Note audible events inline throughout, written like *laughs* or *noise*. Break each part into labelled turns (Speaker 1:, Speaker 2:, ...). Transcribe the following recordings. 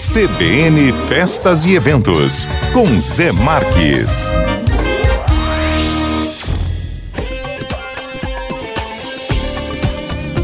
Speaker 1: CBN Festas e Eventos, com Zé Marques.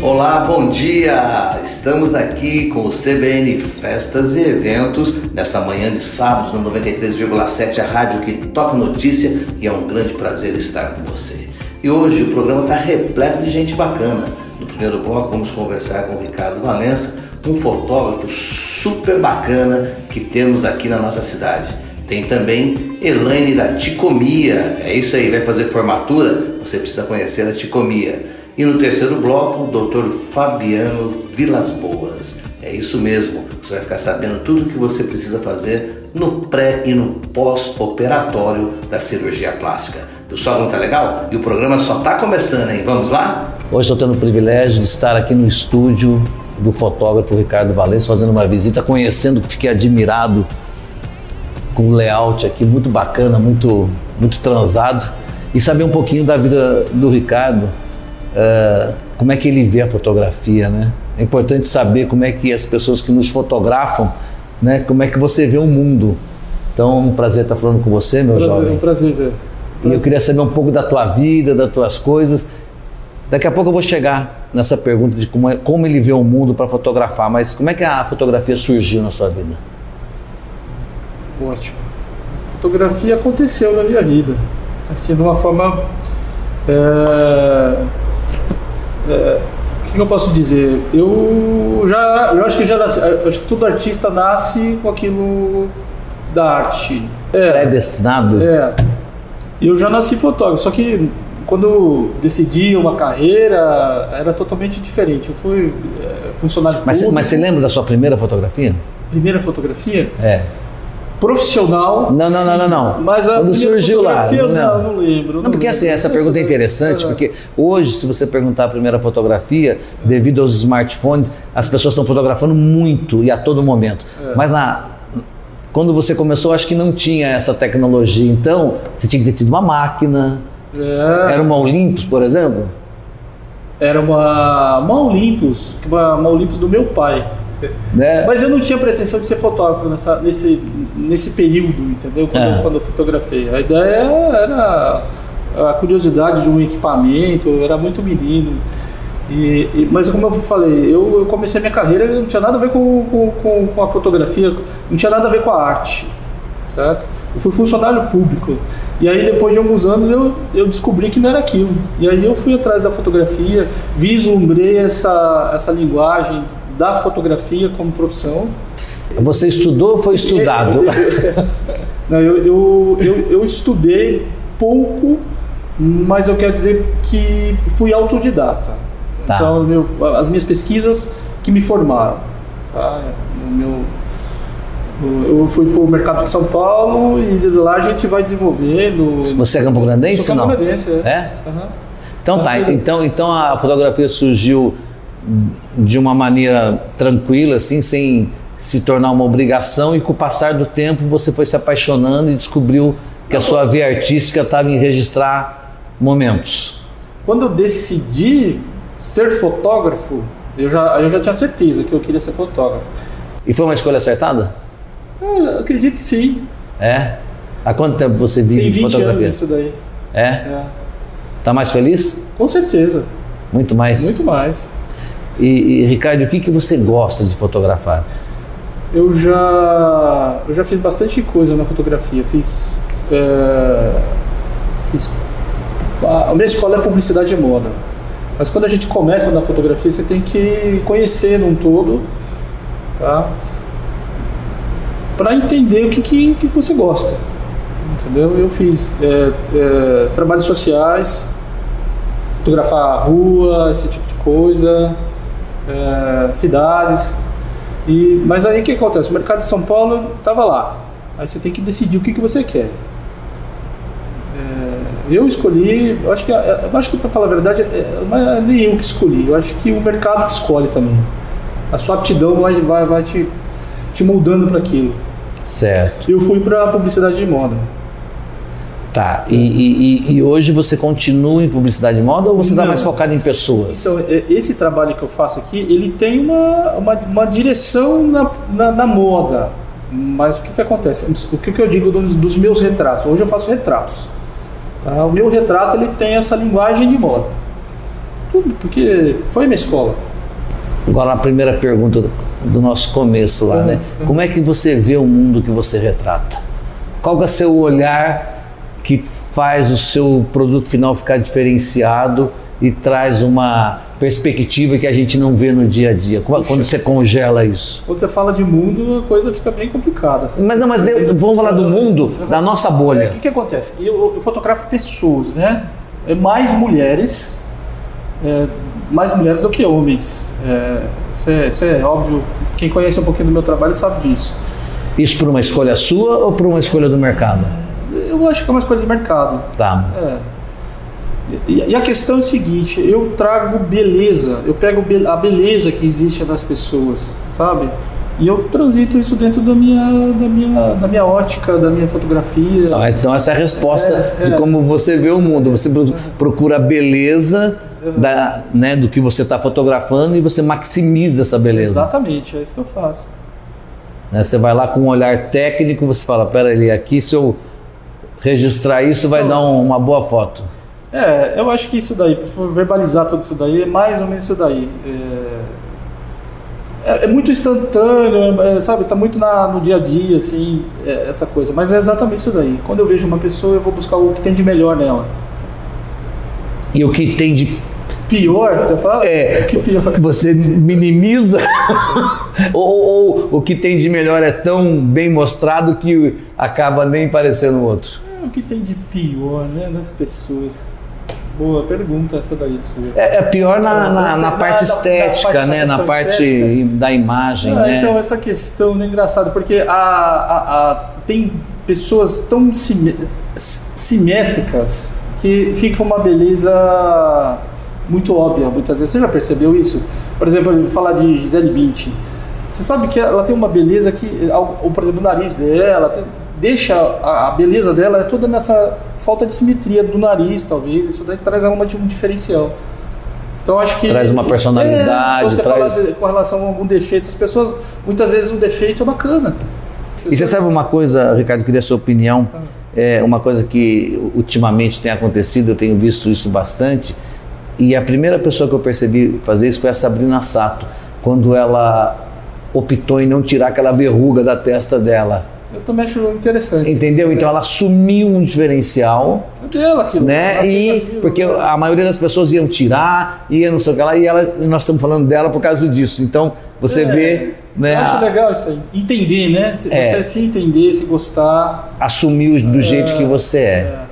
Speaker 2: Olá, bom dia! Estamos aqui com o CBN Festas e Eventos nessa manhã de sábado no 93,7, a rádio que toca notícia e é um grande prazer estar com você. E hoje o programa está repleto de gente bacana. No primeiro bloco vamos conversar com o Ricardo Valença, um fotógrafo super bacana que temos aqui na nossa cidade. Tem também Elaine da Ticomia, é isso aí, vai fazer formatura? Você precisa conhecer a Ticomia. E no terceiro bloco, o Dr. Fabiano Vilas Boas. É isso mesmo, você vai ficar sabendo tudo o que você precisa fazer no pré e no pós-operatório da cirurgia plástica. Som não tá legal? E o programa só tá começando, hein? Vamos lá?
Speaker 3: Hoje estou tendo o privilégio de estar aqui no estúdio do fotógrafo Ricardo Valença, fazendo uma visita, conhecendo, fiquei admirado com o layout aqui, muito bacana, muito, muito transado, e saber um pouquinho da vida do Ricardo, uh, como é que ele vê a fotografia, né? É importante saber como é que as pessoas que nos fotografam, né, como é que você vê o mundo. Então, é um prazer estar falando com você, meu
Speaker 4: prazer,
Speaker 3: jovem.
Speaker 4: Um prazer, Zé.
Speaker 3: E eu queria saber um pouco da tua vida, das tuas coisas. Daqui a pouco eu vou chegar nessa pergunta de como, é, como ele vê o mundo para fotografar, mas como é que a fotografia surgiu na sua vida?
Speaker 4: Ótimo. A fotografia aconteceu na minha vida, assim, de uma forma. É, é, o que eu posso dizer? Eu já, eu acho que já nasci, acho que todo artista nasce com aquilo da arte.
Speaker 3: É, Predestinado?
Speaker 4: É. Eu já nasci fotógrafo, só que quando decidi uma carreira era totalmente diferente. Eu fui é, funcionário
Speaker 3: mas,
Speaker 4: público.
Speaker 3: Mas você lembra da sua primeira fotografia?
Speaker 4: Primeira fotografia?
Speaker 3: É.
Speaker 4: Profissional.
Speaker 3: Não, não, não, não, não.
Speaker 4: Mas a
Speaker 3: Quando surgiu lá.
Speaker 4: Não,
Speaker 3: não,
Speaker 4: não, lembro.
Speaker 3: Não, porque assim, essa pergunta é interessante, porque hoje, se você perguntar a primeira fotografia, devido aos smartphones, as pessoas estão fotografando muito e a todo momento.
Speaker 4: É.
Speaker 3: Mas na, quando você começou, acho que não tinha essa tecnologia. Então, você tinha que ter tido uma máquina.
Speaker 4: É.
Speaker 3: Era uma Olympus, por exemplo?
Speaker 4: Era uma, uma Olympus, uma, uma Olympus do meu pai.
Speaker 3: Né?
Speaker 4: Mas eu não tinha pretensão de ser fotógrafo nessa, nesse, nesse período, entendeu? Quando,
Speaker 3: É.
Speaker 4: eu, quando eu fotografei. A ideia era a curiosidade de um equipamento, eu era muito menino. E, e- mas como eu falei, eu, eu comecei minha carreira, não tinha nada a ver com, com, com, com a fotografia, não tinha nada a ver com a arte, certo? Eu fui funcionário público. E aí depois de alguns anos eu, eu descobri que não era aquilo. E aí eu fui atrás da fotografia, vislumbrei essa, essa linguagem da fotografia como profissão.
Speaker 3: Você estudou ou foi estudado? *laughs*
Speaker 4: Não, eu, eu, eu, eu estudei pouco, mas eu quero dizer que fui autodidata.
Speaker 3: Tá.
Speaker 4: Então, meu, as minhas pesquisas que me formaram. Tá? O meu, eu fui para o mercado de São Paulo e de lá a gente vai desenvolvendo.
Speaker 3: Você é Campo Grandense?
Speaker 4: Sou
Speaker 3: não?
Speaker 4: camponedense, é.
Speaker 3: É?
Speaker 4: Aham.
Speaker 3: Então tá, então, então a fotografia surgiu de uma maneira tranquila, assim, sem se tornar uma obrigação, e com o passar do tempo você foi se apaixonando e descobriu que a sua via artística estava em registrar momentos.
Speaker 4: Quando eu decidi ser fotógrafo, eu já, eu já tinha certeza que eu queria ser fotógrafo.
Speaker 3: E foi uma escolha acertada?
Speaker 4: Eu acredito que sim.
Speaker 3: É? Há quanto tempo você vive
Speaker 4: Tem
Speaker 3: de
Speaker 4: 20
Speaker 3: fotografia?
Speaker 4: anos isso daí.
Speaker 3: É?
Speaker 4: É.
Speaker 3: Tá mais feliz?
Speaker 4: Com certeza.
Speaker 3: Muito mais?
Speaker 4: Muito mais.
Speaker 3: E, e, Ricardo, o que, que você gosta de fotografar?
Speaker 4: Eu já, eu já fiz bastante coisa na fotografia. Fiz, é, fiz a a minha escola é publicidade de moda. Mas quando a gente começa na fotografia, você tem que conhecer num todo, tá? Para entender o que, que, que você gosta. Entendeu? Eu fiz é, é, trabalhos sociais, fotografar a rua, esse tipo de coisa, é, cidades. E, mas aí o que acontece? O mercado de São Paulo estava lá. Aí você tem que decidir o que, que você quer. É, eu escolhi, eu acho que, eu acho que para falar a verdade, é, é nem eu que escolhi. Eu acho que o mercado que escolhe também. A sua aptidão vai, vai, vai te, te moldando para aquilo.
Speaker 3: Certo.
Speaker 4: Eu fui para publicidade de moda.
Speaker 3: Tá. E, e- e hoje você continua em publicidade de moda ou você está mais focado em pessoas?
Speaker 4: Então, e- esse trabalho que eu faço aqui, ele tem uma, uma, uma direção na, na, na moda. Mas o que, que acontece? O que, que eu digo dos, dos meus retratos? Hoje eu faço retratos. tá? O meu retrato ele tem essa linguagem de moda. Tudo, porque foi minha escola.
Speaker 3: Agora a primeira pergunta do, nosso começo lá, né? Como é que você vê o mundo que você retrata? Qual é o seu olhar que faz o seu produto final ficar diferenciado e traz uma perspectiva que a gente não vê no dia a dia? Quando quando você congela isso?
Speaker 4: Quando você fala de mundo, a coisa fica bem complicada.
Speaker 3: Mas não, mas de- vamos falar do mundo, da nossa
Speaker 4: É, o
Speaker 3: bolha.
Speaker 4: que, que acontece? Eu, eu fotografo pessoas, né? É mais mulheres, é, mais mulheres do que homens. É, isso, é, isso é óbvio. Quem conhece um pouquinho do meu trabalho sabe disso.
Speaker 3: Isso por uma escolha sua ou por uma escolha do mercado?
Speaker 4: Eu acho que é uma escolha de mercado.
Speaker 3: Tá.
Speaker 4: É. E, e a questão é o seguinte: eu trago beleza, eu pego a beleza que existe nas pessoas, sabe? E eu transito isso dentro da minha, da minha, da minha ótica, da minha fotografia.
Speaker 3: Então, essa é a resposta
Speaker 4: É,
Speaker 3: de
Speaker 4: é.
Speaker 3: como você vê o mundo. Você pro- procura a beleza da, né, do que você está fotografando e você maximiza essa beleza.
Speaker 4: Exatamente, é isso que eu faço.
Speaker 3: Né? Você vai lá com um olhar técnico, você fala, pera ali, aqui se eu registrar isso vai dar um- uma boa foto.
Speaker 4: É, eu acho que isso daí, for verbalizar tudo isso daí, é mais ou menos isso daí. É, é- é muito instantâneo, é, sabe? Tá muito na- no dia a dia, assim, é, essa coisa. Mas é exatamente isso daí. Quando eu vejo uma pessoa, eu vou buscar o que tem de melhor nela.
Speaker 3: E o que tem de
Speaker 4: Pior, você fala?
Speaker 3: É.
Speaker 4: Que pior.
Speaker 3: você minimiza *laughs* ou, ou- ou o que tem de melhor é tão bem mostrado que acaba nem parecendo o outro.
Speaker 4: É, O que tem de pior, né, nas pessoas? Boa pergunta essa daí sua.
Speaker 3: É, é pior na, na- na
Speaker 4: Na-
Speaker 3: parte
Speaker 4: na- na
Speaker 3: estética,
Speaker 4: parte- na
Speaker 3: né? Na parte
Speaker 4: estética.
Speaker 3: da imagem,
Speaker 4: Ah,
Speaker 3: né?
Speaker 4: Então, essa questão é engraçada, porque a, a- a- tem pessoas tão sim- simétricas que fica uma beleza muito óbvia, muitas vezes. Você já percebeu isso? Por exemplo, falar de Gisele Bündchen. Você sabe que ela tem uma beleza que, ou, por exemplo, o nariz dela, tem- deixa a, a beleza dela é toda nessa falta de simetria do nariz, talvez. Isso daí traz ela uma, um diferencial. Então acho que
Speaker 3: Traz uma personalidade,
Speaker 4: É, então você
Speaker 3: traz-
Speaker 4: fala de- com relação a algum defeito, as pessoas muitas vezes um defeito é bacana.
Speaker 3: E você sabe uma coisa, Ricardo, queria a sua opinião.
Speaker 4: Ah.
Speaker 3: É uma coisa que ultimamente tem acontecido, eu tenho visto isso bastante. E a primeira pessoa que eu percebi fazer isso foi a Sabrina Sato, quando ela optou em não tirar aquela verruga da testa dela.
Speaker 4: Eu também acho interessante.
Speaker 3: Entendeu? Então ela assumiu um diferencial,
Speaker 4: É dela aquilo.
Speaker 3: né? E
Speaker 4: aquilo,
Speaker 3: porque
Speaker 4: né?
Speaker 3: a maioria das pessoas iam tirar, ia não sei o que lá, e ela, nós estamos falando dela por causa disso. Então você
Speaker 4: É,
Speaker 3: vê, né?
Speaker 4: Eu acho
Speaker 3: a-
Speaker 4: legal isso aí. Entender, né?
Speaker 3: É.
Speaker 4: Você se entender, se gostar.
Speaker 3: assumir do jeito que você é.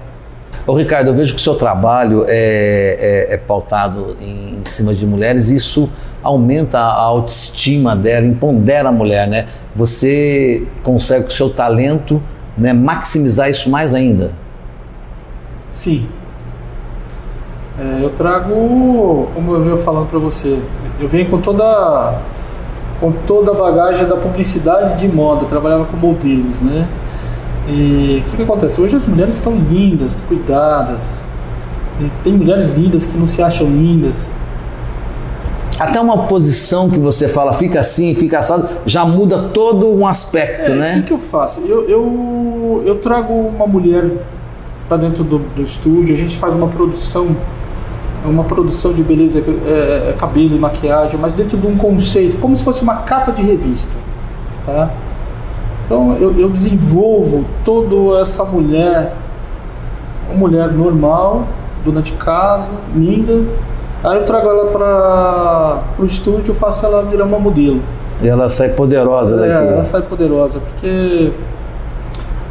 Speaker 3: Ô Ricardo, eu vejo que o seu trabalho é, é- é pautado em, em cima de mulheres, isso aumenta a autoestima dela, empodera a mulher, né? Você consegue com o seu talento né, maximizar isso mais ainda.
Speaker 4: Sim. É, eu trago, como eu venho falando para você, eu venho com toda com toda a bagagem da publicidade de moda, trabalhava com modelos, né? E o que, que acontece? Hoje as mulheres estão lindas, cuidadas. Tem mulheres lindas que não se acham lindas.
Speaker 3: Até uma posição que você fala, fica assim, fica assado, já muda todo um aspecto,
Speaker 4: É, O
Speaker 3: né?
Speaker 4: que, que eu faço? Eu, eu, eu trago uma mulher para dentro do, do estúdio, a gente faz uma produção, uma produção de beleza, é, é, cabelo e maquiagem, mas dentro de um conceito, como se fosse uma capa de revista. Tá? Então eu, eu desenvolvo toda essa mulher, uma mulher normal, dona de casa, linda. Aí eu trago ela para o estúdio, faço ela virar uma modelo.
Speaker 3: E ela sai poderosa
Speaker 4: É,
Speaker 3: daqui.
Speaker 4: ela sai poderosa, porque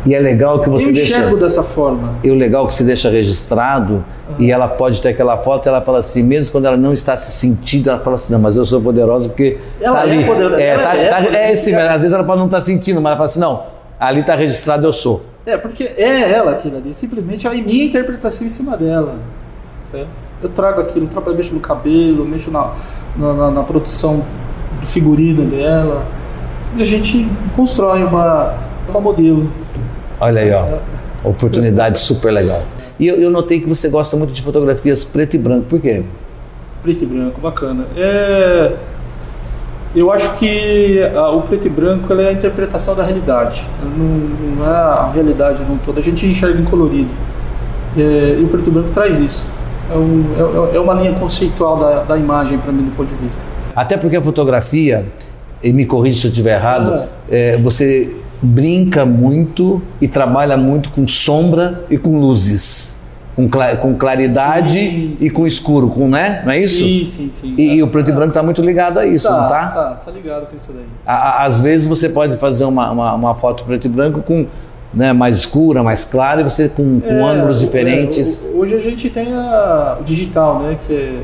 Speaker 3: E é legal que você
Speaker 4: eu
Speaker 3: deixa.
Speaker 4: enxergo dessa forma.
Speaker 3: E o legal é que se deixa registrado e ela pode ter aquela foto e ela fala assim, mesmo quando ela não está se sentindo, ela fala assim, não, mas eu sou poderosa porque
Speaker 4: Ela
Speaker 3: tá
Speaker 4: é
Speaker 3: ali.
Speaker 4: poderosa,
Speaker 3: É,
Speaker 4: ela
Speaker 3: tá,
Speaker 4: é
Speaker 3: tá-
Speaker 4: poderosa.
Speaker 3: é esse, às vezes ela pode não estar sentindo, mas ela fala assim, não, ali está registrado, eu sou.
Speaker 4: É, porque é ela aquilo ali, simplesmente é a minha interpretação em cima dela. Certo? Eu trago aquilo, eu trabalho, mexo no cabelo, mexo na, na, na- na produção do figurino dela. E a gente constrói uma, uma modelo.
Speaker 3: Olha aí, ó. oportunidade super legal. E eu, eu notei que você gosta muito de fotografias preto e branco. Por quê?
Speaker 4: Preto e branco, bacana. É, eu acho que a, o preto e branco é a interpretação da realidade, não, não é a realidade não toda. A gente enxerga em colorido. É, e o preto e branco traz isso. É, um, é, é uma linha conceitual da, da imagem para mim, do ponto de vista.
Speaker 3: Até porque a fotografia, e me corrige se eu estiver errado,
Speaker 4: Ah.
Speaker 3: é, você brinca muito e trabalha muito com sombra e com luzes. Com, cla- com claridade
Speaker 4: Sim,
Speaker 3: e com escuro, com, né? Não é isso?
Speaker 4: Sim, sim, sim.
Speaker 3: E, e o preto e branco está muito ligado a isso,
Speaker 4: tá,
Speaker 3: não tá?
Speaker 4: Tá, tá ligado com isso daí.
Speaker 3: A- Às vezes você pode fazer uma, uma, uma foto preto e branco com né, mais escura, mais clara, e você com, com
Speaker 4: É,
Speaker 3: ângulos diferentes.
Speaker 4: é, hoje a gente tem a, o digital, né? Que é,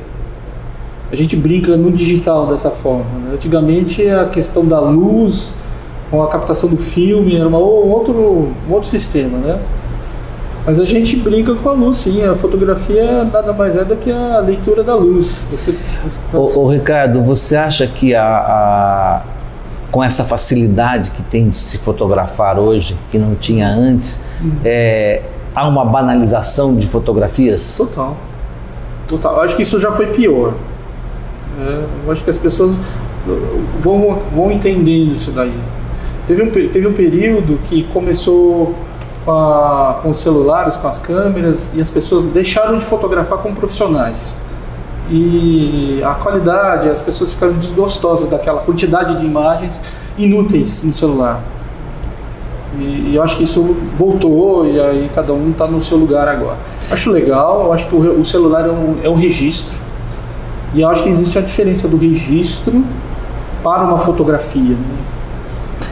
Speaker 4: a gente brinca no digital dessa forma. né? Antigamente a questão da luz com a captação do filme era uma, um outro, outro sistema, né? Mas a gente brinca com a luz, sim. A fotografia nada mais é do que a leitura da luz. Você, você
Speaker 3: Ô, ô, Ricardo, você acha que a, a- com essa facilidade que tem de se fotografar hoje, que não tinha antes, é, há uma banalização de fotografias?
Speaker 4: Total. Total. Eu acho que isso já foi pior. É, eu acho que as pessoas vão, vão entendendo isso daí. Teve um, teve um período que começou com, a- com os celulares, com as câmeras, e as pessoas deixaram de fotografar como profissionais. E a qualidade, as pessoas ficaram desgostosas daquela quantidade de imagens inúteis no celular. E, e eu acho que isso voltou e aí cada um está no seu lugar agora. Acho legal, eu acho que o, o celular é um, é um registro. E eu acho que existe a diferença do registro para uma fotografia. né?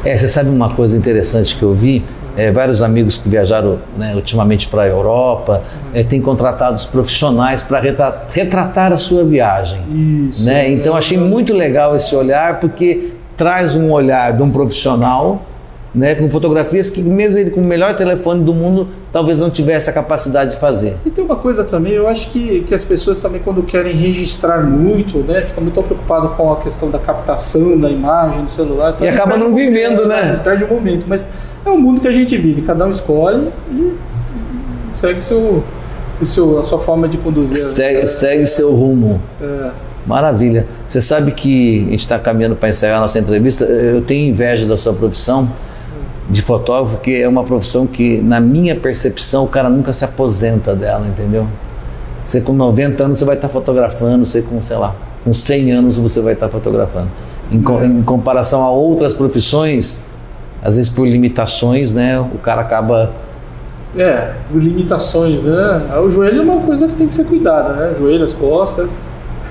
Speaker 3: É, você sabe uma coisa interessante que eu vi? É, vários amigos que viajaram né, ultimamente para a Europa é, têm contratado os profissionais para retra- retratar a sua viagem.
Speaker 4: Isso.
Speaker 3: né? Então achei muito legal esse olhar porque traz um olhar de um profissional, né, com fotografias que mesmo ele com o melhor telefone do mundo talvez não tivesse a capacidade de fazer.
Speaker 4: E tem uma coisa também, eu acho que, que as pessoas também quando querem registrar muito, né, fica muito preocupado com a questão da captação da imagem no celular. então
Speaker 3: E acaba não
Speaker 4: o momento,
Speaker 3: vivendo, né?
Speaker 4: Perde o momento, mas é o mundo que a gente vive, cada um escolhe e segue seu, o seu, a sua forma de conduzir.
Speaker 3: Segue,
Speaker 4: É,
Speaker 3: segue seu rumo.
Speaker 4: é,
Speaker 3: Maravilha. Você sabe que a gente está caminhando para encerrar a nossa entrevista. Eu tenho inveja da sua profissão de fotógrafo, que é uma profissão que, na minha percepção, o cara nunca se aposenta dela, entendeu? Você com 90 anos você vai estar fotografando, você com, sei lá, com 100 anos você vai estar fotografando. Em, co- em comparação a outras profissões, às vezes por limitações, né, o cara acaba
Speaker 4: É, por limitações, né? O joelho é uma coisa que tem que ser cuidada, né? Joelho, as costas.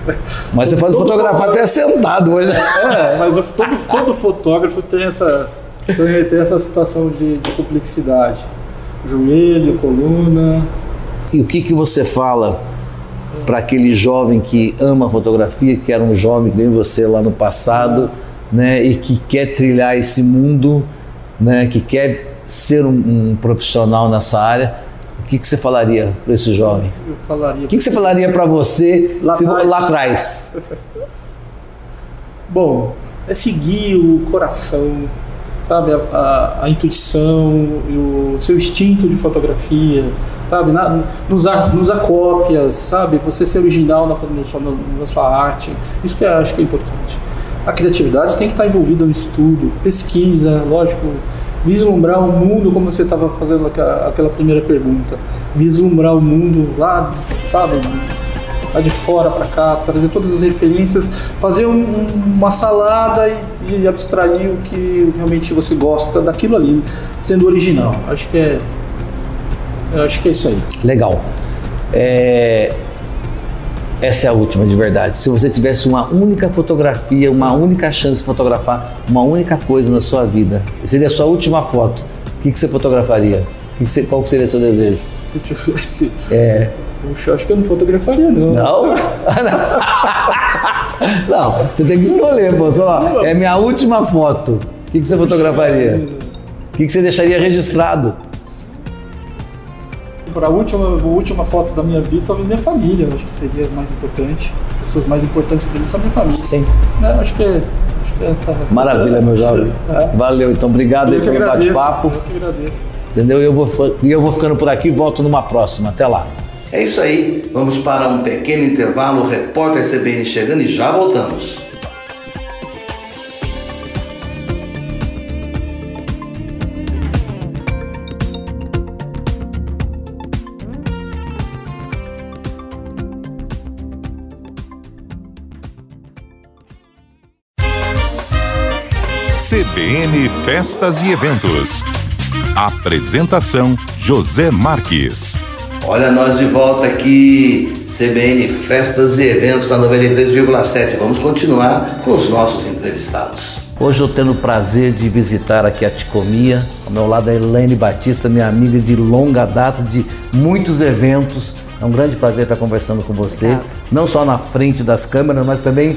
Speaker 4: *laughs*
Speaker 3: Mas você pode fotografar até sentado hoje.
Speaker 4: É, mas todo, todo fotógrafo tem essa, tem, tem essa situação de, de complexidade. Joelho, coluna.
Speaker 3: E o que, que você fala para aquele jovem que ama fotografia, que era um jovem que nem você lá no passado, né, e que quer trilhar esse mundo, né, que quer ser um, um profissional nessa área? O que, que você falaria para esse jovem?
Speaker 4: Eu falaria.
Speaker 3: O que, que você falaria para você
Speaker 4: Lá
Speaker 3: se-
Speaker 4: atrás.
Speaker 3: lá atrás? *laughs*
Speaker 4: Bom, é seguir o coração, sabe? A, a- a intuição o seu instinto de fotografia, sabe? Na, nos, a- nos sabe? Você ser original na, sua- na sua arte. Isso que eu acho que é importante. A criatividade tem que estar envolvida no estudo, pesquisa, lógico. Vislumbrar o mundo, como você estava fazendo aquela, aquela primeira pergunta. Vislumbrar o mundo lá, sabe? Lá de fora para cá, trazer todas as referências, fazer um- um- uma salada e, e abstrair o que realmente você gosta daquilo ali, sendo original. Acho que é, acho que é isso aí.
Speaker 3: Legal. É, Essa é a última, de verdade. Se você tivesse uma única fotografia, uma única chance de fotografar uma única coisa na sua vida, seria a sua última foto, o que, que você fotografaria? Que que você- qual que seria seu desejo?
Speaker 4: Se tivesse,
Speaker 3: É.
Speaker 4: puxa, acho que eu não fotografaria não.
Speaker 3: Não? *laughs* Não, você tem que escolher, pô. Você fala, ó, é minha última foto. O que, que você fotografaria? O que, que você deixaria registrado?
Speaker 4: Para a última, a última foto da minha vida, talvez minha família, eu acho que seria mais importante. Pessoas mais importantes para mim são minha família.
Speaker 3: Sim.
Speaker 4: Né, acho que é, acho que é essa.
Speaker 3: Maravilha, meu jovem. *laughs*
Speaker 4: É.
Speaker 3: Valeu, então obrigado aí
Speaker 4: Eu que
Speaker 3: pelo bate-papo.
Speaker 4: Eu que agradeço.
Speaker 3: Entendeu? E eu vou, e eu vou ficando por aqui e volto numa próxima. Até lá.
Speaker 2: É isso aí. Vamos para um pequeno intervalo. O repórter CBN chegando e já voltamos.
Speaker 1: CBN Festas e Eventos. Apresentação José Marques.
Speaker 2: Olha nós de volta aqui, CBN Festas e Eventos na 93,7. Vamos continuar com os nossos entrevistados.
Speaker 3: Hoje eu tendo o prazer de visitar aqui a Ticomia. Ao meu lado é Elaine Batista, minha amiga de longa data, de muitos eventos. É um grande prazer estar conversando com você, Obrigada. não só na frente das câmeras, mas também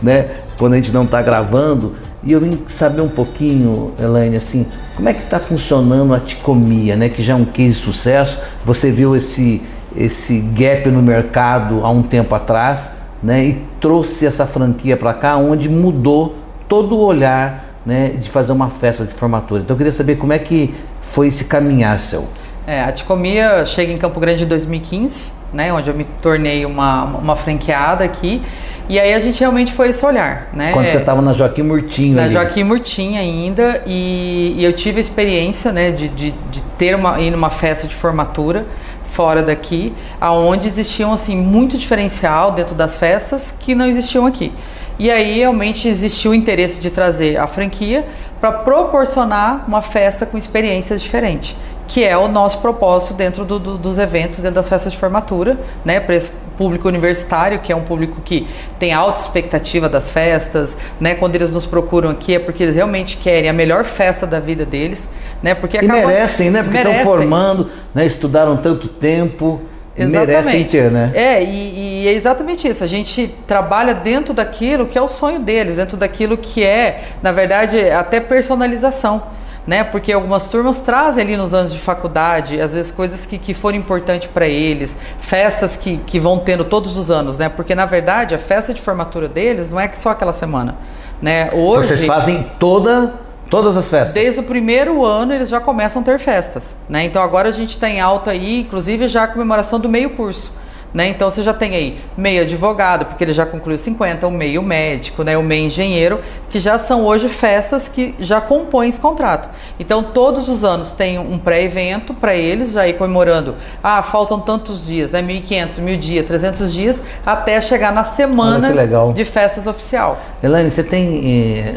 Speaker 3: né, quando a gente não está gravando. E eu vim saber um pouquinho, Elaine, assim, como é que está funcionando a Ticomia, né? Que já é um case de sucesso. Você viu esse, esse gap no mercado há um tempo atrás, né? E trouxe essa franquia para cá, onde mudou todo o olhar, né? De fazer uma festa de formatura. Então eu queria saber como é que foi esse caminhar seu.
Speaker 5: É, a Ticomia chega em Campo Grande em 2015, né? Onde eu me tornei uma, uma franqueada aqui. E aí a gente realmente foi esse olhar, né?
Speaker 3: Quando você estava na Joaquim Murtinho.
Speaker 5: Na
Speaker 3: ali.
Speaker 5: Joaquim Murtinho ainda, e, e, eu tive a experiência, né, de, de, de ter uma, ir numa festa de formatura fora daqui, aonde existiam, assim, muito diferencial dentro das festas que não existiam aqui. E aí realmente existiu o interesse de trazer a franquia para proporcionar uma festa com experiências diferentes que é o nosso propósito dentro do, do, dos eventos, dentro das festas de formatura, né, para esse público universitário, que é um público que tem alta expectativa das festas, né, quando eles nos procuram aqui é porque eles realmente querem a melhor festa da vida deles, né, porque
Speaker 3: e merecem, né, porque merecem. estão formando, né, estudaram tanto tempo, Exatamente. merecem ter, né?
Speaker 5: É, e, e, é exatamente isso. A gente trabalha dentro daquilo que é o sonho deles, dentro daquilo que é, na verdade, até personalização né? Porque algumas turmas trazem ali nos anos de faculdade, às vezes coisas que, que foram importantes para eles, festas que, que vão tendo todos os anos, né? Porque na verdade a festa de formatura deles não é só aquela semana, né?
Speaker 3: Hoje vocês fazem toda Todas as festas?
Speaker 5: Desde o primeiro ano eles já começam a ter festas, né? Então agora a gente está em alta aí, inclusive já a comemoração do meio curso. Né? Então você já tem aí meio advogado, porque ele já concluiu 50, o meio médico, né? o meio engenheiro, que já são hoje festas que já compõem esse contrato. Então todos os anos tem um pré-evento para eles, já ir comemorando, ah, faltam tantos dias, né? 1.500, 1.000 dias, 300 dias, até chegar na semana de festas oficial.
Speaker 3: Elaine, você tem eh,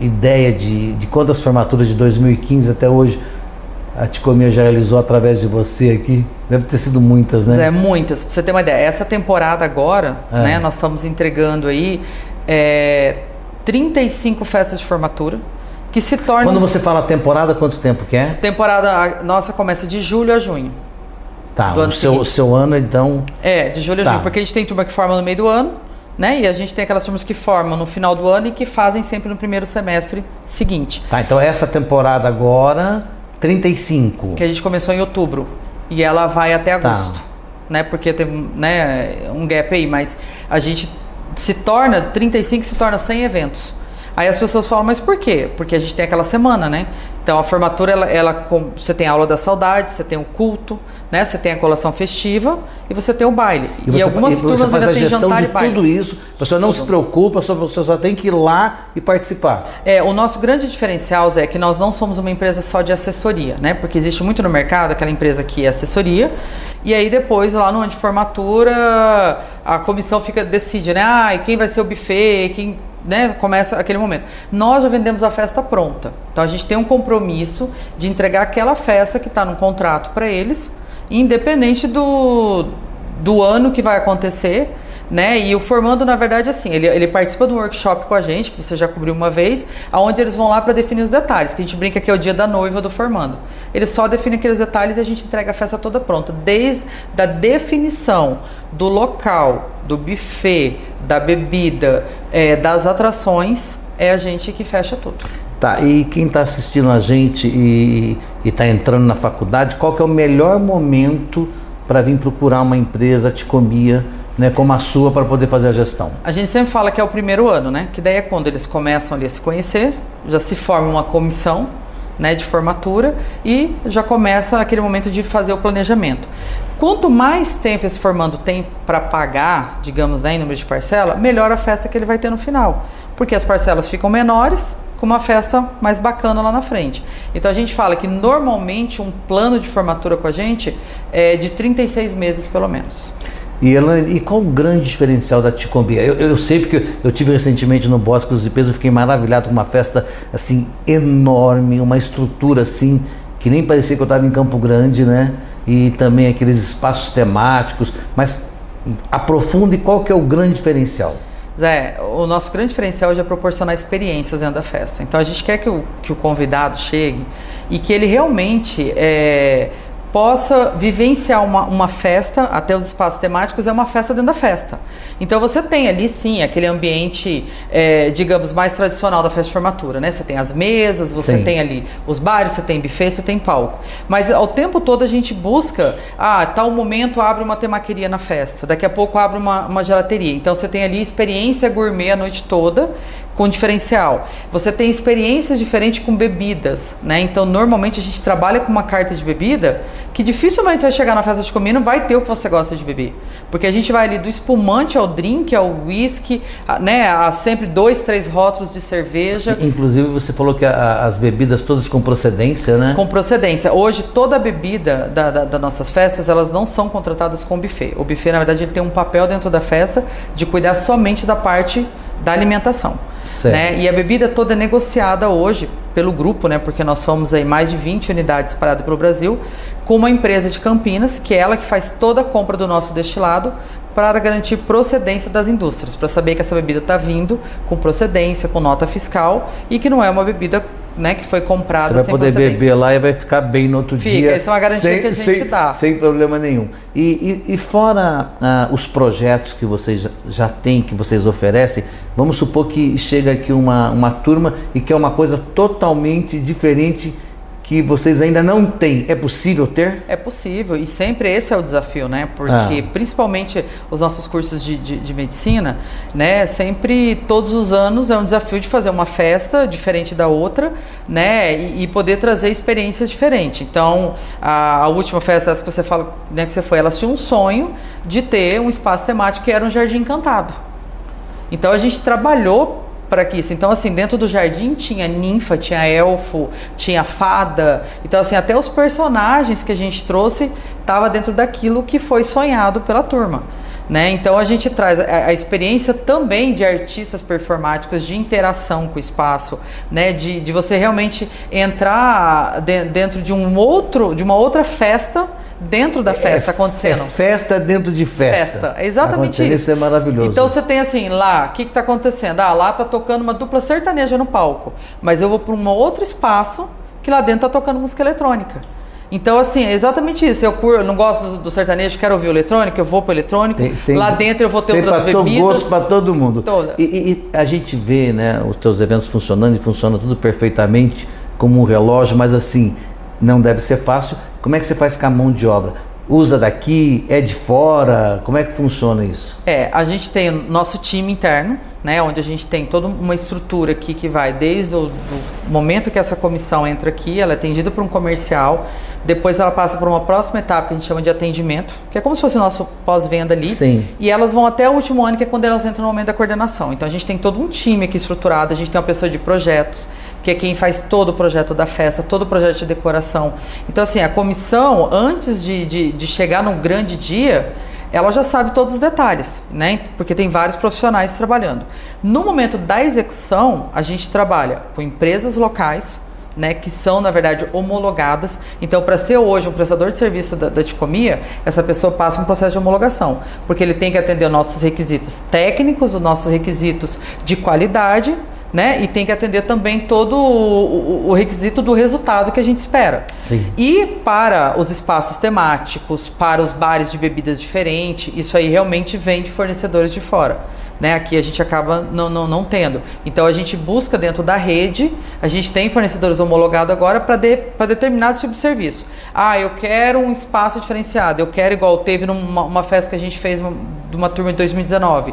Speaker 3: ideia de, de quantas formaturas de 2015 até hoje a Ticomia já realizou através de você aqui? Deve ter sido muitas, né?
Speaker 5: É, muitas. Pra você ter uma ideia, essa temporada agora, é. né, nós estamos entregando aí é, 35 festas de formatura que se tornam...
Speaker 3: Quando você fala temporada, quanto tempo que é?
Speaker 5: Temporada nossa começa de julho a junho.
Speaker 3: Tá, o seu, seu ano então...
Speaker 5: É, de julho a tá. junho, porque a gente tem turma que forma no meio do ano, né? E a gente tem aquelas turmas que formam no final do ano e que fazem sempre no primeiro semestre seguinte.
Speaker 3: Tá, então essa temporada agora 35.
Speaker 5: Que a gente começou em outubro. E ela vai até tá. agosto. Tá. Né? Porque tem né, um gap aí, mas a gente se torna, 35 se torna 100 eventos. Aí as pessoas falam, mas por quê? Porque a gente tem aquela semana, né? Então a formatura, ela, ela, você tem a aula da saudade, você tem o culto, né? Você tem a colação festiva e você tem o baile.
Speaker 3: E, você,
Speaker 5: e algumas
Speaker 3: e
Speaker 5: turmas
Speaker 3: ainda tem jantar de e baile. tudo isso, a pessoa não tudo. se preocupa, você só tem que ir lá e participar.
Speaker 5: É, o nosso grande diferencial, Zé, é que nós não somos uma empresa só de assessoria, né? Porque existe muito no mercado aquela empresa que é assessoria e aí depois lá no ano de formatura a comissão fica decide, né? Ah, e quem vai ser o buffet, quem né, começa aquele momento. Nós já vendemos a festa pronta. Então a gente tem um compromisso de entregar aquela festa que está no contrato para eles, independente do, do ano que vai acontecer né? E o formando, na verdade, assim, ele, ele participa do workshop com a gente, que você já cobriu uma vez, aonde eles vão lá para definir os detalhes, que a gente brinca que é o dia da noiva do formando. Ele só define aqueles detalhes e a gente entrega a festa toda pronta, desde a definição do local, do buffet, da bebida, é, das atrações, é a gente que fecha tudo.
Speaker 3: Tá, e quem está assistindo a gente e está entrando na faculdade, qual que é o melhor momento para vir procurar uma empresa Ticomia né, como a sua para poder fazer a gestão?
Speaker 5: A gente sempre fala que é o primeiro ano, né? Que daí é quando eles começam ali a se conhecer, já se forma uma comissão, né, de formatura e já começa aquele momento de fazer o planejamento. Quanto mais tempo esse formando tem para pagar, digamos, né, em número de parcela, melhor a festa que ele vai ter no final, porque as parcelas ficam menores com uma festa mais bacana lá na frente. Então a gente fala que normalmente um plano de formatura com a gente é de 36 meses pelo menos.
Speaker 3: E, Elaine, e qual o grande diferencial da Ticombi? Eu, eu sei porque eu tive recentemente no Bosque dos Ipês, eu fiquei maravilhado com uma festa assim enorme, uma estrutura assim que nem parecia que eu estava em Campo Grande, né? E também aqueles espaços temáticos, mas aprofunde qual que é o grande diferencial?
Speaker 5: Zé, o nosso grande diferencial hoje é proporcionar experiências dentro da festa. Então a gente quer que o, que o convidado chegue e que ele realmente é, possa vivenciar uma, uma festa, até os espaços temáticos, é uma festa dentro da festa. Então você tem ali sim aquele ambiente, é, digamos, mais tradicional da festa de formatura, né? Você tem as mesas, você sim. tem ali os bares, você tem buffet, você tem palco. Mas ao tempo todo a gente busca, ah, tal momento abre uma temaqueria na festa, daqui a pouco abre uma, uma gelateria. Então você tem ali experiência gourmet a noite toda, com diferencial. Você tem experiências diferentes com bebidas, né? Então, normalmente a gente trabalha com uma carta de bebida que dificilmente você vai chegar na festa de comida vai ter o que você gosta de beber. Porque a gente vai ali do espumante ao drink, ao whisky, né? A sempre dois, três rótulos de cerveja.
Speaker 3: Inclusive, você falou que a, as bebidas todas com procedência, né?
Speaker 5: Com procedência. Hoje, toda bebida da, da, das nossas festas, elas não são contratadas com buffet. O buffet, na verdade, ele tem um papel dentro da festa de cuidar somente da parte da alimentação. Né? E a bebida toda é negociada hoje pelo grupo, né? Porque nós somos aí mais de 20 unidades espalhadas pelo Brasil, com uma empresa de Campinas, que é ela que faz toda a compra do nosso destilado para garantir procedência das indústrias, para saber que essa bebida está vindo com procedência, com nota fiscal e que não é uma bebida né, que foi comprada
Speaker 3: Você vai poder beber lá e vai ficar bem no outro
Speaker 5: Fica,
Speaker 3: dia.
Speaker 5: Fica, isso é uma garantia sem, que a gente
Speaker 3: sem,
Speaker 5: dá.
Speaker 3: Sem problema nenhum. E, e, e fora ah, os projetos que vocês já, já têm, que vocês oferecem, vamos supor que chega aqui uma, uma turma e quer uma coisa totalmente diferente que vocês ainda não têm, é possível ter?
Speaker 5: É possível, e sempre esse é o desafio, né? Porque ah. principalmente os nossos cursos de, de, de, medicina, né? Sempre, todos os anos, é um desafio de fazer uma festa diferente da outra, né? E, e poder trazer experiências diferentes. Então, a, a, última festa essa que você fala, né, que você foi, ela tinha um sonho de ter um espaço temático que era um jardim encantado. Então a gente trabalhou para que isso. Então, assim, dentro do jardim tinha ninfa, tinha elfo, tinha fada. Então, assim, até os personagens que a gente trouxe estava dentro daquilo que foi sonhado pela turma. Né? Então a gente traz a, a, experiência também de artistas performáticos, de interação com o espaço, né? de, de você realmente entrar de, dentro de um outro, de uma outra festa dentro da festa é, acontecendo. É
Speaker 3: festa dentro de festa. Festa,
Speaker 5: é exatamente isso.
Speaker 3: Isso é maravilhoso.
Speaker 5: Então você tem assim, lá, o que está acontecendo? Ah, lá está tocando uma dupla sertaneja no palco, mas eu vou para um outro espaço que lá dentro está tocando música eletrônica. Então, assim, é exatamente isso. Eu, eu não gosto do, do, sertanejo, quero ouvir o eletrônico, eu vou para o eletrônico. Tem, tem, lá dentro eu vou ter tem outras bebidas.
Speaker 3: gosto para todo mundo. Toda. E, e, a gente vê, né, os teus eventos funcionando e funciona tudo perfeitamente como um relógio, mas assim, não deve ser fácil. Como é que você faz com a mão de obra? Usa daqui, é de fora? Como é que funciona isso?
Speaker 5: É, a gente tem o nosso time interno, né, onde a gente tem toda uma estrutura aqui que vai desde o momento que essa comissão entra aqui, ela é atendida por um comercial, depois ela passa por uma próxima etapa que a gente chama de atendimento, que é como se fosse o nosso pós-venda ali.
Speaker 3: Sim.
Speaker 5: E elas vão até o último ano, que é quando elas entram no momento da coordenação. Então a gente tem todo um time aqui estruturado, a gente tem uma pessoa de projetos, que é quem faz todo o projeto da festa, todo o projeto de decoração. Então, assim, a comissão, antes de, de, de chegar no grande dia, ela já sabe todos os detalhes, né? Porque tem vários profissionais trabalhando. No momento da execução, a gente trabalha com empresas locais, né, que são, na verdade, homologadas. Então, para ser hoje um prestador de serviço da, da Ticomia, essa pessoa passa um processo de homologação, porque ele tem que atender os nossos requisitos técnicos, os nossos requisitos de qualidade né? E tem que atender também todo o, o, requisito do resultado que a gente espera.
Speaker 3: Sim.
Speaker 5: E para os espaços temáticos, para os bares de bebidas diferentes, isso aí realmente vem de fornecedores de fora. Né? Aqui a gente acaba não, não, não tendo. Então a gente busca dentro da rede, a gente tem fornecedores homologados agora para de, determinado tipo de serviço. Ah, eu quero um espaço diferenciado, eu quero igual teve numa uma festa que a gente fez de uma turma de 2019.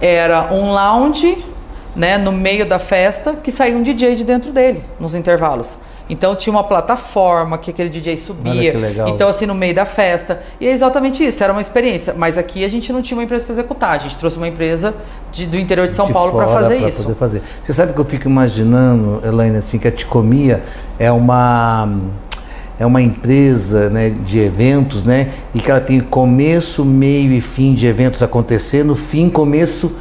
Speaker 5: Era um lounge né, no meio da festa, que saía um DJ de dentro dele, nos intervalos. Então tinha uma plataforma que aquele DJ subia. Então, assim, no meio da festa. E é exatamente isso, era uma experiência. Mas aqui a gente não tinha uma empresa para executar, a gente trouxe uma empresa de- do interior de São
Speaker 3: de
Speaker 5: Paulo para fazer
Speaker 3: pra
Speaker 5: isso.
Speaker 3: poder fazer. Você sabe que eu fico imaginando, Elaine, assim, que a Ticomia é uma é uma empresa né, de eventos, né? E que ela tem começo, meio e fim de eventos acontecendo, fim, começo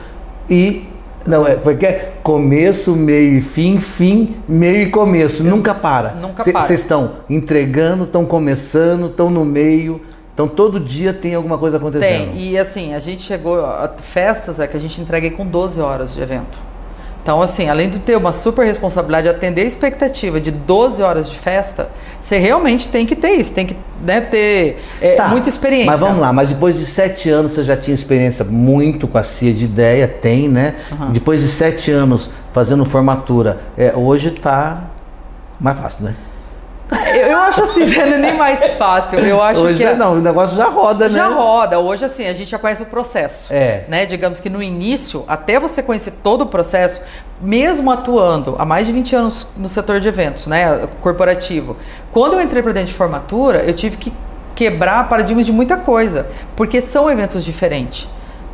Speaker 3: e não é, porque é começo, meio e fim, fim, meio e começo, nunca para.
Speaker 5: Nunca
Speaker 3: Cê-
Speaker 5: para.
Speaker 3: Vocês estão entregando, estão começando, estão no meio, então todo dia tem alguma coisa acontecendo.
Speaker 5: Tem, e assim, a gente chegou a festas é que a gente entrega aí com 12 horas de evento. Então, assim, além de ter uma super responsabilidade de atender a expectativa de 12 horas de festa, você realmente tem que ter isso, tem que né, ter é,
Speaker 3: Tá,
Speaker 5: muita experiência.
Speaker 3: Mas vamos lá, mas depois de sete anos você já tinha experiência muito com a CIA de ideia, tem, né? Depois de sete anos fazendo formatura, é, hoje tá mais fácil, né?
Speaker 5: Eu, acho assim, *laughs* não é nem mais fácil. Eu acho
Speaker 3: hoje
Speaker 5: que
Speaker 3: é, não, o negócio já roda, né?
Speaker 5: já roda. Hoje, assim, a gente já conhece o processo.
Speaker 3: É.
Speaker 5: Né? Digamos que no início, até você conhecer todo o processo, mesmo atuando há mais de 20 anos no setor de eventos, né? Corporativo. Quando eu entrei para dentro de formatura, eu tive que quebrar paradigmas de muita coisa. Porque são eventos diferentes.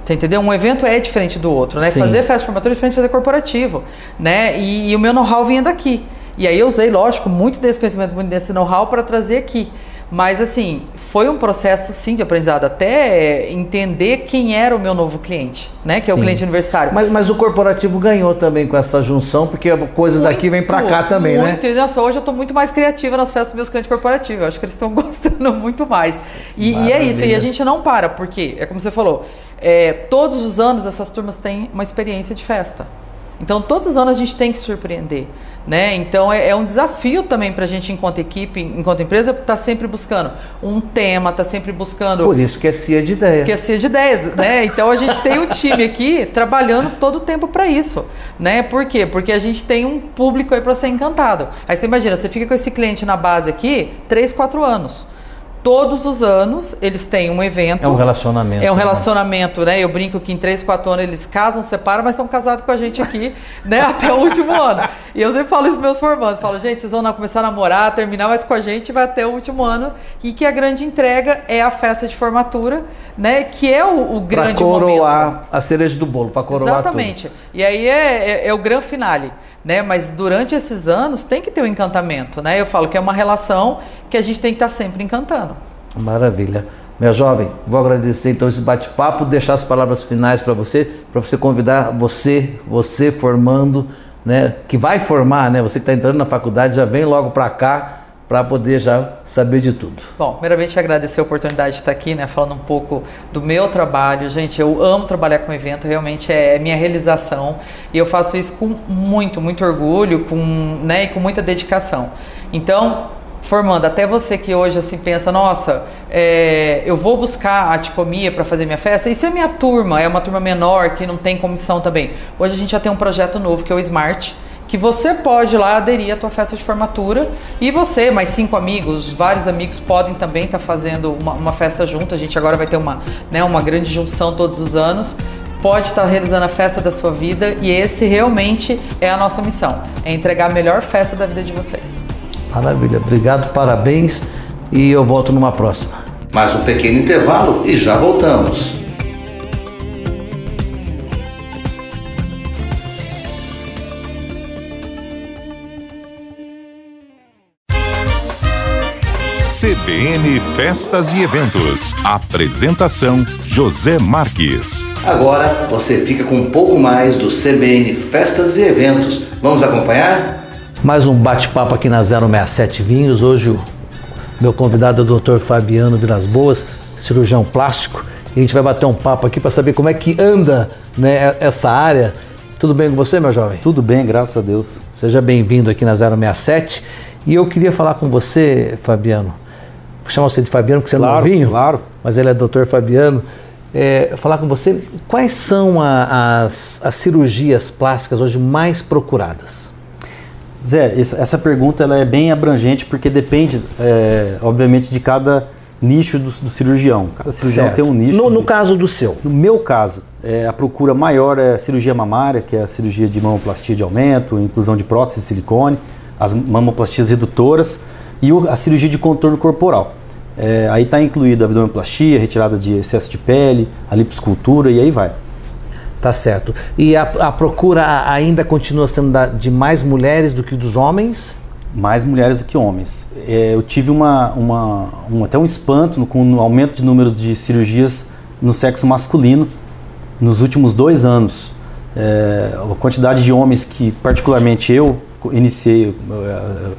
Speaker 5: Você entendeu? Um evento é diferente do outro, né?
Speaker 3: Sim.
Speaker 5: Fazer festa de formatura é diferente de fazer corporativo, né? E, e o meu know-how vinha daqui. E aí eu usei, lógico, muito desse conhecimento, muito desse know-how para trazer aqui. Mas assim, foi um processo sim de aprendizado, até entender quem era o meu novo cliente, né? Que é o
Speaker 3: Sim.
Speaker 5: cliente universitário.
Speaker 3: Mas, mas o corporativo ganhou também com essa junção, porque coisas daqui vêm pra cá também, né?
Speaker 5: muito. Nossa, hoje eu tô muito mais criativa nas festas dos meus clientes corporativos. Eu acho que eles estão *laughs* gostando muito mais. E, e é isso, e a gente não para, porque, é como você falou, é, todos os anos essas turmas têm uma experiência de festa. Então, todos os anos a gente tem que surpreender. Né? Então, é, é um desafio também para a gente, enquanto equipe, enquanto empresa, estar sempre buscando um tema, estar sempre buscando
Speaker 3: Por isso que é CIA de ideia.
Speaker 5: que é CIA de 10, né? Então a gente tem um time aqui trabalhando todo o tempo para isso, né? Por quê? Porque a gente tem um público aí para ser encantado. Aí você imagina, você fica com esse cliente na base aqui 3, 4 anos. Todos os anos eles têm um evento.
Speaker 3: É um relacionamento.
Speaker 5: É um
Speaker 3: né?
Speaker 5: relacionamento, né? Eu brinco que em 3, 4 anos eles casam, separam, mas são casados com a gente aqui, né? *laughs* Até o último ano. E eu sempre falo isso meus formandos. Falo, gente, vocês vão começar a namorar, terminar mais com a gente, vai até o último ano. E que a grande entrega é a festa de formatura, né? Que é o, o
Speaker 3: Pra
Speaker 5: grande momento.
Speaker 3: coroar a cereja do bolo, pra coroar
Speaker 5: Exatamente. E aí é, é, é o grande finale, né? Mas durante esses anos tem que ter o encantamento, né? Eu falo que é uma relação que a gente tem que estar sempre encantando.
Speaker 3: Maravilha. Minha jovem, vou agradecer então esse bate-papo, deixar as palavras finais para você, para você convidar você, você formando, né, que vai formar, né, você que está entrando na faculdade, já vem logo para cá para poder já saber de tudo.
Speaker 5: Bom, primeiramente agradecer a oportunidade de estar aqui, né, falando um pouco do meu trabalho. Gente, eu amo trabalhar com evento, realmente é minha realização e eu faço isso com muito, muito orgulho, com, né, e com muita dedicação. Então, formando, até você que hoje assim pensa, nossa, é, eu vou buscar a Ticomia para fazer minha festa, isso é minha turma, é uma turma menor que não tem comissão também. Hoje a gente já tem um projeto novo que é o Smart, que você pode lá aderir à tua festa de formatura e você, mais cinco amigos, vários amigos podem também estar fazendo uma, uma festa junto. A gente agora vai ter uma, né, uma grande junção todos os anos. Pode estar realizando a festa da sua vida e esse realmente é a nossa missão, é entregar a melhor festa da vida de vocês.
Speaker 3: Maravilha, obrigado, parabéns e eu volto numa próxima.
Speaker 2: Mais um pequeno intervalo e já voltamos.
Speaker 1: CBN Festas e Eventos. Apresentação: José Marques.
Speaker 2: Agora você fica com um pouco mais do CBN Festas e Eventos. Vamos acompanhar?
Speaker 3: Mais um bate-papo aqui na 067 Vinhos. Hoje o meu convidado é o Dr. Fabiano Vilas Boas, cirurgião plástico. E a gente vai bater um papo aqui para saber como é que anda né, essa área. Tudo bem com você, meu jovem?
Speaker 6: Tudo bem, graças a Deus.
Speaker 3: Seja bem-vindo aqui na 067. E eu queria falar com você, Fabiano. Vou chamar você de Fabiano, porque você é
Speaker 6: Claro,
Speaker 3: novinho.
Speaker 6: claro.
Speaker 3: Mas ele é doutor Fabiano. É, falar com você, quais são a- as, as cirurgias plásticas hoje mais procuradas?
Speaker 6: Zé, essa pergunta ela é bem abrangente porque depende, é, obviamente, de cada nicho do, do cirurgião. Cada cirurgião
Speaker 3: Certo.
Speaker 6: tem um nicho.
Speaker 3: No, no
Speaker 6: de-
Speaker 3: caso do seu.
Speaker 6: no meu caso, é, a procura maior é a cirurgia mamária, que é a cirurgia de mamoplastia de aumento, inclusão de prótese de silicone, as mamoplastias redutoras e o- a cirurgia de contorno corporal. É, aí está incluído a abdominoplastia, retirada de excesso de pele, a liposcultura e aí vai.
Speaker 3: Tá certo. E a, a procura ainda continua sendo da- de mais mulheres do que dos homens?
Speaker 6: mais mulheres do que homens. É, eu tive uma, uma- um- até um espanto com o aumento de números de cirurgias no sexo masculino nos últimos dois anos. É, a quantidade de homens que, particularmente eu, iniciei,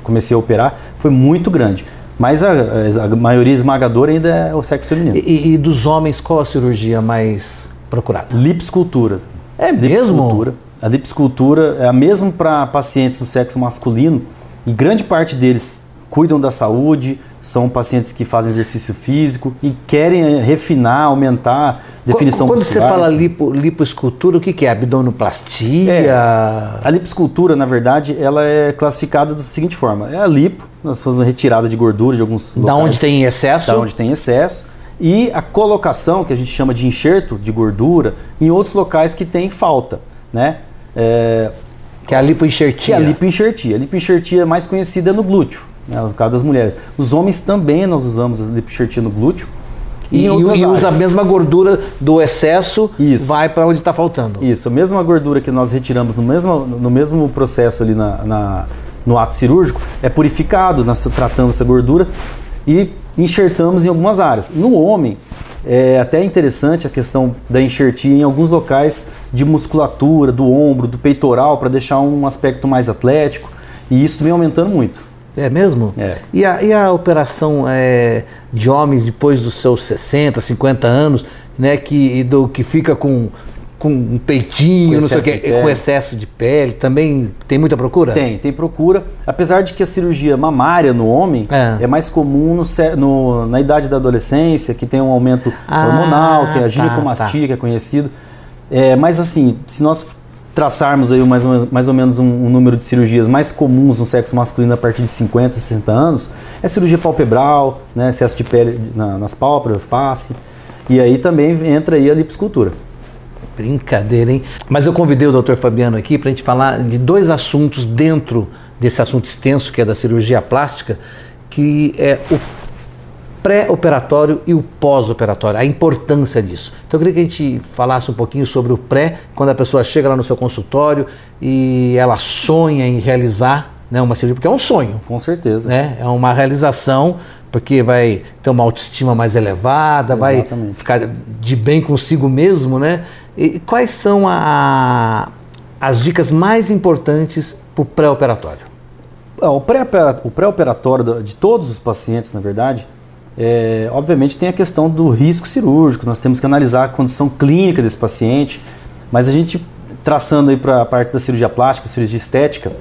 Speaker 6: comecei a operar, foi muito grande. Mas a, a- a maioria esmagadora ainda é o sexo feminino.
Speaker 3: E, e dos homens, qual a cirurgia mais procurada?
Speaker 6: Lipscultura.
Speaker 3: É mesmo?
Speaker 6: Lipscultura. A lipscultura é a mesma para pacientes do sexo masculino e grande parte deles cuidam da saúde, são pacientes que fazem exercício físico e querem eh, refinar, aumentar a definição
Speaker 3: Quando você
Speaker 6: muscular,
Speaker 3: fala
Speaker 6: assim.
Speaker 3: lipo, lipoescultura, o que, que é? Abdominoplastia?
Speaker 6: É. A liposcultura, na verdade, ela é classificada da seguinte forma: é a lipo, nós fazemos retirada de gordura de alguns
Speaker 3: Da
Speaker 6: locais,
Speaker 3: onde tem excesso?
Speaker 6: da onde tem excesso, e a colocação, que a gente chama de enxerto de gordura, em outros locais que tem falta, né? É,
Speaker 3: Que é a lipoenxertia.
Speaker 6: que é a lipoenxertia. A lipoenxertia mais conhecida é no glúteo, né, no caso das mulheres. Os homens também nós usamos a lipoenxertia no glúteo.
Speaker 3: E,
Speaker 6: outras
Speaker 3: e usa a mesma gordura do excesso,
Speaker 6: Isso.
Speaker 3: vai para onde está faltando.
Speaker 6: Isso, a mesma gordura que nós retiramos no mesmo, no mesmo processo ali na, na- no ato cirúrgico é purificado, nós tratamos essa gordura e enxertamos em algumas áreas. No homem, é até interessante a questão da enxertia em alguns locais de musculatura, do ombro, do peitoral, para deixar um aspecto mais atlético, e isso vem aumentando muito.
Speaker 3: É mesmo?
Speaker 6: É.
Speaker 3: E a, e a operação é, de homens depois dos seus 60, 50 anos, né, que, do, que fica com, com um peitinho,
Speaker 6: Com
Speaker 3: não sei o quê, com excesso de pele, também tem muita procura?
Speaker 6: Tem, tem procura. Apesar de que a cirurgia mamária no homem
Speaker 3: É.
Speaker 6: é, mais comum no, no- na idade da adolescência, que tem um aumento
Speaker 3: Ah,
Speaker 6: hormonal, tem
Speaker 3: tá,
Speaker 6: a ginecomastia,
Speaker 3: tá.
Speaker 6: que é conhecido. É, mas assim, se nós traçarmos aí mais ou, mais ou menos um, um número de cirurgias mais comuns no sexo masculino a partir de 50, 60 anos, é cirurgia palpebral, né, excesso de pele na- nas pálpebras, face. E aí também entra aí a liposcultura.
Speaker 3: Brincadeira, hein? Mas eu convidei o Dr. Fabiano aqui para a gente falar de dois assuntos dentro desse assunto extenso que é da cirurgia plástica, que é o pré-operatório e o pós-operatório, a importância disso. Então eu queria que a gente falasse um pouquinho sobre o pré, quando a pessoa chega lá no seu consultório e ela sonha em realizar né, uma cirurgia, porque é um sonho,
Speaker 6: Com certeza.
Speaker 3: né? É uma realização, porque vai ter uma autoestima mais elevada, vai
Speaker 6: Exatamente.
Speaker 3: ficar de bem consigo mesmo, né? E quais são a- as dicas mais importantes para o pré-operatório?
Speaker 6: O pré-opera- o pré-operatório de todos os pacientes, na verdade, é, obviamente tem a questão do risco cirúrgico, nós temos que analisar a condição clínica desse paciente, mas a gente, traçando aí para a parte da cirurgia plástica, cirurgia estética,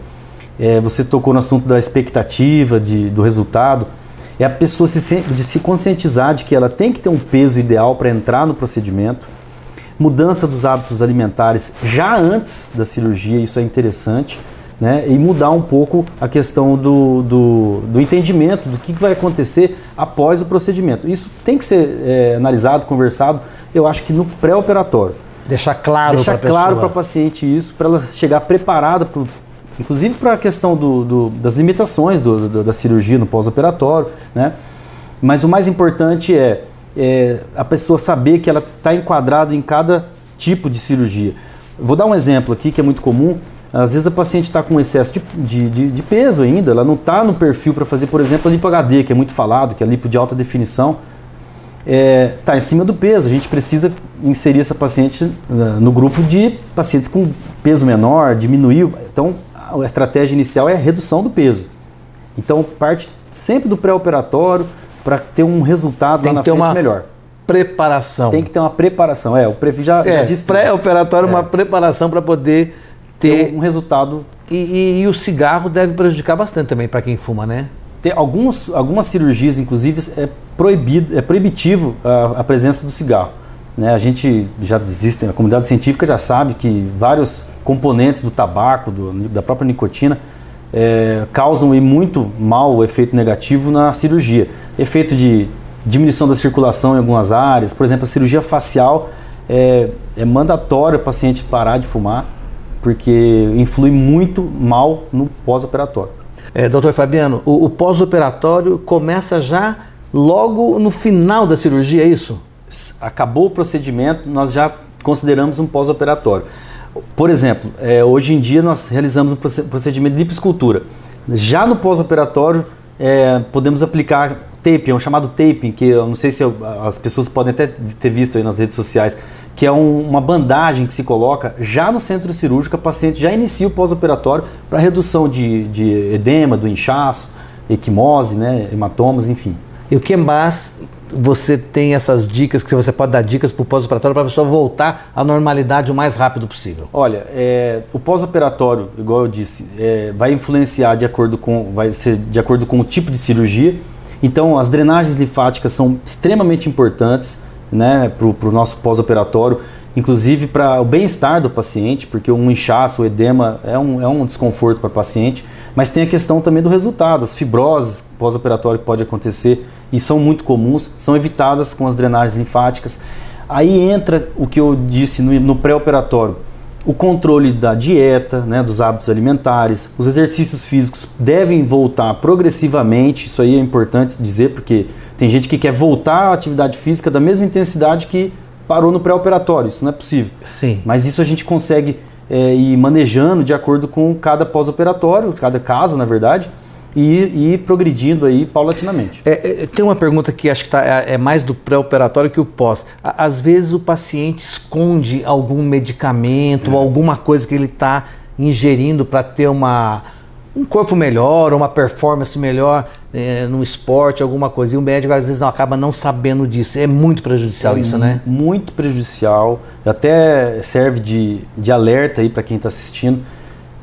Speaker 6: é, você tocou no assunto da expectativa, de, do resultado, é a pessoa se, de se conscientizar de que ela tem que ter um peso ideal para entrar no procedimento, mudança dos hábitos alimentares já antes da cirurgia, isso é interessante, né? E mudar um pouco a questão do, do, do entendimento do que vai acontecer após o procedimento. Isso tem que ser é, analisado, conversado, eu acho que no pré-operatório.
Speaker 3: Deixar claro para
Speaker 6: Deixar claro para a paciente isso, para ela chegar preparada, pro, inclusive para a questão do, do- das limitações do- do- da cirurgia no pós-operatório, né? Mas o mais importante é, é a pessoa saber que ela está enquadrada em cada tipo de cirurgia. Vou dar um exemplo aqui que é muito comum. Às vezes a paciente está com excesso de, de- de- de peso ainda, ela não está no perfil para fazer, por exemplo, a lipo HD, que é muito falado, que é a lipo de alta definição está em cima do peso. A gente precisa inserir essa paciente uh, no grupo de pacientes com peso menor, diminuir. Então, a estratégia inicial é a redução do peso. Então, parte sempre do pré-operatório para ter um resultado
Speaker 3: Tem
Speaker 6: lá na frente
Speaker 3: uma
Speaker 6: melhor.
Speaker 3: preparação.
Speaker 6: Tem que ter uma preparação. É, o Previ já, já
Speaker 3: é,
Speaker 6: disse tudo.
Speaker 3: pré-operatório,
Speaker 6: É.
Speaker 3: uma preparação para poder
Speaker 6: ter
Speaker 3: ter.
Speaker 6: um resultado
Speaker 3: E, e- e o cigarro deve prejudicar bastante também para quem fuma, né?
Speaker 6: Tem alguns, algumas cirurgias, inclusive, é proibido, é proibitivo a, a presença do cigarro. Né? A gente já existe, a comunidade científica já sabe que vários componentes do tabaco, do- da própria nicotina, é, causam aí muito mal o efeito negativo na cirurgia. Efeito de diminuição da circulação em algumas áreas. Por exemplo, a cirurgia facial é, é mandatório o paciente parar de fumar, porque influi muito mal no pós-operatório.
Speaker 3: É, doutor Fabiano, o, o pós-operatório começa já logo no final da cirurgia, é isso?
Speaker 6: Acabou o procedimento, nós já consideramos um pós-operatório. Por exemplo, é, hoje em dia nós realizamos um procedimento de lipoescultura. Já no pós-operatório, é, podemos aplicar taping, é um chamado taping, que eu não sei se eu, as pessoas podem até ter visto aí nas redes sociais, que é um, uma bandagem que se coloca já no centro cirúrgico, o paciente já inicia o pós-operatório para redução de, de edema, do inchaço, equimose, né, hematomas, enfim.
Speaker 3: E o que mais você tem essas dicas, que você pode dar dicas para o pós-operatório para a pessoa voltar à normalidade o mais rápido possível?
Speaker 6: Olha, é, o pós-operatório, igual eu disse, é, vai influenciar de acordo com, vai ser de acordo com o tipo de cirurgia. Então, as drenagens linfáticas são extremamente importantes né, para o nosso pós-operatório, inclusive para o bem-estar do paciente, porque um inchaço, o edema é um, é um desconforto para o paciente, mas tem a questão também do resultado, as fibroses pós-operatório que pode acontecer e são muito comuns, são evitadas com as drenagens linfáticas. Aí entra o que eu disse no, no pré-operatório, o controle da dieta, né, dos hábitos alimentares, os exercícios físicos devem voltar progressivamente, isso aí é importante dizer, porque tem gente que quer voltar à atividade física da mesma intensidade que parou no pré-operatório, isso não é possível.
Speaker 3: Sim.
Speaker 6: Mas isso a gente consegue é, ir manejando de acordo com cada pós-operatório, cada caso, na verdade, e ir progredindo aí paulatinamente.
Speaker 3: É, é, tem uma pergunta que acho que tá, é, é mais do pré-operatório que o pós. Às vezes o paciente esconde algum medicamento, é. alguma coisa que ele está ingerindo para ter uma, um corpo melhor, uma performance melhor é, no esporte, alguma coisa. E o médico às vezes não acaba não sabendo disso. É muito prejudicial isso, né?
Speaker 6: Muito prejudicial. Até serve de, de alerta aí para quem está assistindo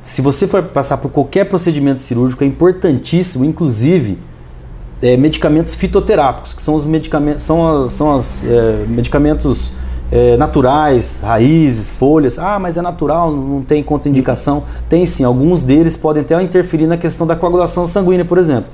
Speaker 6: se você for passar por qualquer procedimento cirúrgico, é importantíssimo, inclusive, é, medicamentos fitoterápicos, que são os medicamentos, são, são os é, medicamentos é, naturais, raízes, folhas. Ah, mas é natural, não tem contraindicação. Tem sim, alguns deles podem até interferir na questão da coagulação sanguínea, por exemplo.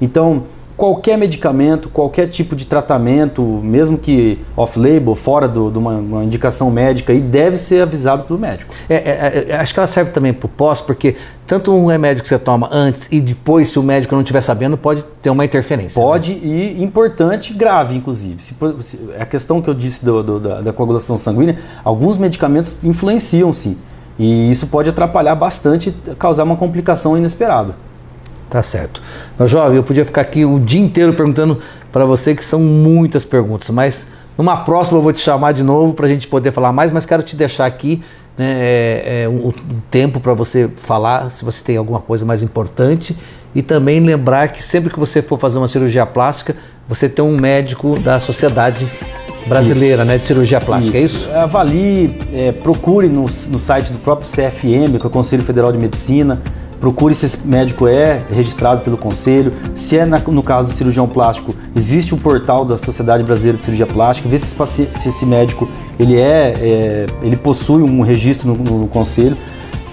Speaker 6: Então, qualquer medicamento, qualquer tipo de tratamento, mesmo que off-label, fora de uma, uma, indicação médica, e deve ser avisado pelo médico.
Speaker 3: É, é, é, acho que ela serve também para o pós, porque tanto um remédio que você toma antes e depois, se o médico não estiver sabendo, pode ter uma interferência.
Speaker 6: Né? Pode né? e importante, grave, inclusive. Se, se, a questão que eu disse do, do, da, da coagulação sanguínea, alguns medicamentos influenciam sim. E isso pode atrapalhar bastante, causar uma complicação inesperada.
Speaker 3: Tá certo. Meu jovem, eu podia ficar aqui o dia inteiro perguntando para você, que são muitas perguntas, mas numa próxima eu vou te chamar de novo para a gente poder falar mais, mas quero te deixar aqui né, é, é, um, um tempo para você falar se você tem alguma coisa mais importante e também lembrar que sempre que você for fazer uma cirurgia plástica, você tem um médico da sociedade brasileira né, de cirurgia plástica, isso. é isso?
Speaker 6: Avalie, é, procure no, no site do próprio CFM, que é o Conselho Federal de Medicina, procure se esse médico é registrado pelo conselho, se é na, no caso do cirurgião plástico, existe um portal da Sociedade Brasileira de Cirurgia Plástica, ver se, se esse médico ele é, é, ele possui um registro no, no conselho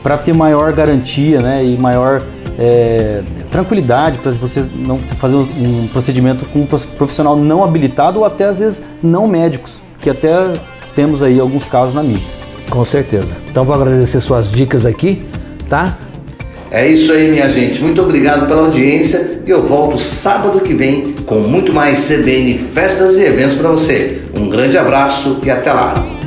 Speaker 6: para ter maior garantia né, e maior é, tranquilidade para você não fazer um procedimento com um profissional não habilitado ou até às vezes não médicos, que até temos aí alguns casos na mídia.
Speaker 3: Com certeza. Então vou agradecer suas dicas aqui, tá?
Speaker 7: É isso aí, minha gente. Muito obrigado pela audiência e eu volto sábado que vem com muito mais CBN festas e eventos para você. Um grande abraço e até lá.